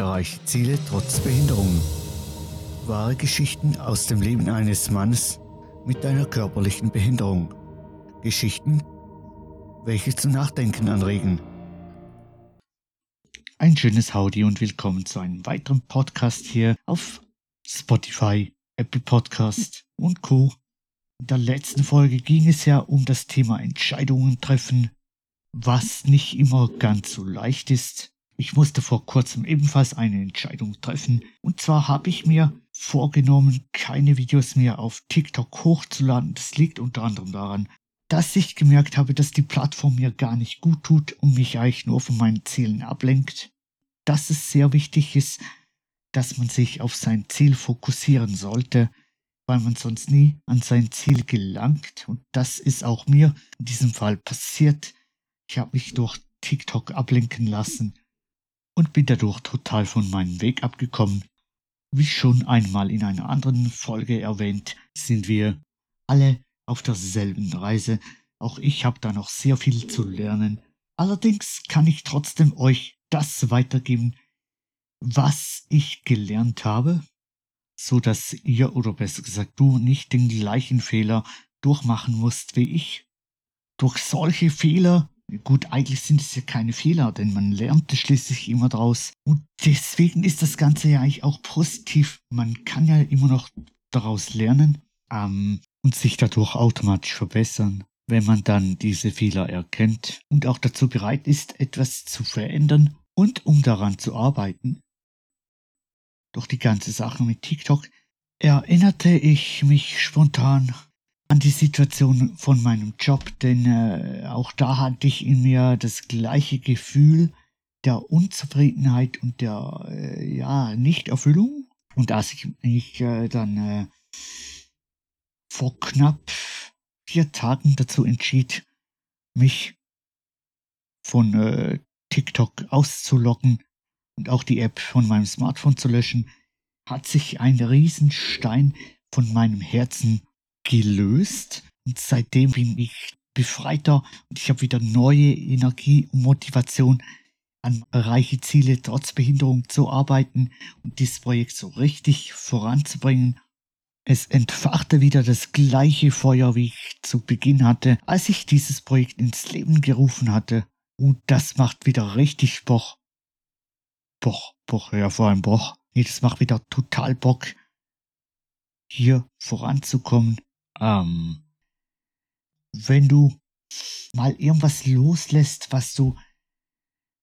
Erreiche Ziele trotz Behinderung. Wahre Geschichten aus dem Leben eines Mannes mit einer körperlichen Behinderung. Geschichten, welche zum Nachdenken anregen. Ein schönes Howdy und willkommen zu einem weiteren Podcast hier auf Spotify, Apple Podcast und Co. In der letzten Folge ging es ja um das Thema Entscheidungen treffen, was nicht immer ganz so leicht ist. Ich musste vor kurzem ebenfalls eine Entscheidung treffen. Und zwar habe ich mir vorgenommen, keine Videos mehr auf TikTok hochzuladen. Das liegt unter anderem daran, dass ich gemerkt habe, dass die Plattform mir gar nicht gut tut und mich eigentlich nur von meinen Zielen ablenkt. Dass es sehr wichtig ist, dass man sich auf sein Ziel fokussieren sollte, weil man sonst nie an sein Ziel gelangt. Und das ist auch mir in diesem Fall passiert. Ich habe mich durch TikTok ablenken lassen und bin dadurch total von meinem Weg abgekommen. Wie schon einmal in einer anderen Folge erwähnt, sind wir alle auf derselben Reise. Auch ich habe da noch sehr viel zu lernen. Allerdings kann ich trotzdem euch das weitergeben, was ich gelernt habe, so dass ihr oder besser gesagt du nicht den gleichen Fehler durchmachen musst wie ich. Durch solche Fehler Gut, eigentlich sind es ja keine Fehler, denn man lernt schließlich immer draus. Und deswegen ist das Ganze ja eigentlich auch positiv. Man kann ja immer noch daraus lernen ähm, und sich dadurch automatisch verbessern, wenn man dann diese Fehler erkennt und auch dazu bereit ist, etwas zu verändern und um daran zu arbeiten. Doch die ganze Sache mit TikTok erinnerte ich mich spontan an die Situation von meinem Job, denn äh, auch da hatte ich in mir das gleiche Gefühl der Unzufriedenheit und der äh, ja Nichterfüllung. Und als ich mich äh, dann äh, vor knapp vier Tagen dazu entschied, mich von äh, TikTok auszuloggen und auch die App von meinem Smartphone zu löschen, hat sich ein Riesenstein von meinem Herzen gelöst. Und seitdem bin ich befreiter und ich habe wieder neue Energie und Motivation, an reiche Ziele trotz Behinderung zu arbeiten und dieses Projekt so richtig voranzubringen. Es entfachte wieder das gleiche Feuer, wie ich zu Beginn hatte, als ich dieses Projekt ins Leben gerufen hatte. Und das macht wieder richtig Bock. Bock, Bock, ja, vor allem Bock. Nee, das macht wieder total Bock, hier voranzukommen ähm, wenn du mal irgendwas loslässt, was du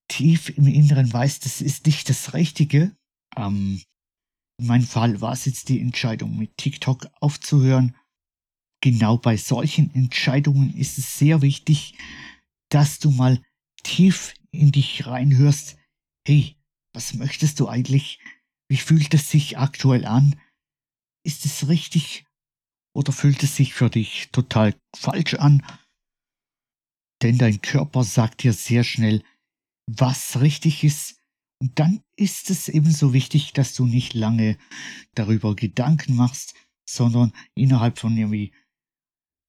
tief im Inneren weißt, das ist nicht das Richtige. Ähm, in meinem Fall war es jetzt die Entscheidung, mit TikTok aufzuhören. Genau bei solchen Entscheidungen ist es sehr wichtig, dass du mal tief in dich reinhörst. Hey, was möchtest du eigentlich? Wie fühlt es sich aktuell an? Ist es richtig, oder fühlt es sich für dich total falsch an? Denn dein Körper sagt dir sehr schnell, was richtig ist. Und dann ist es ebenso wichtig, dass du nicht lange darüber Gedanken machst, sondern innerhalb von irgendwie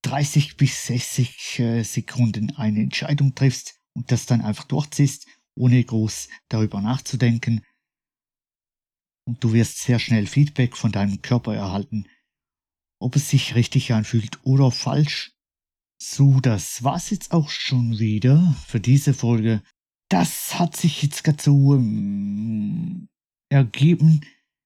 30 bis 60 äh, Sekunden eine Entscheidung triffst und das dann einfach durchziehst, ohne groß darüber nachzudenken. Und du wirst sehr schnell Feedback von deinem Körper erhalten, ob es sich richtig anfühlt oder falsch. So, das war's jetzt auch schon wieder für diese Folge. Das hat sich jetzt gerade so ähm, ergeben,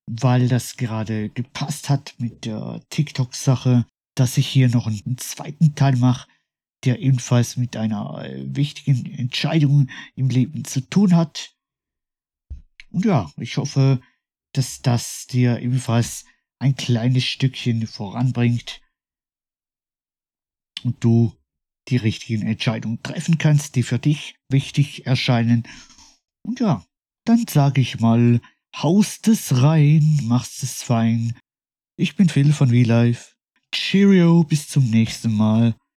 weil das gerade gepasst hat mit der TikTok-Sache, dass ich hier noch einen zweiten Teil mache, der ebenfalls mit einer äh, wichtigen Entscheidung im Leben zu tun hat. Und ja, ich hoffe, dass das dir ebenfalls ein kleines Stückchen voranbringt und du die richtigen Entscheidungen treffen kannst, die für dich wichtig erscheinen. Und ja, dann sage ich mal, haust es rein, machst es fein. Ich bin Phil von VLife. Cheerio, bis zum nächsten Mal.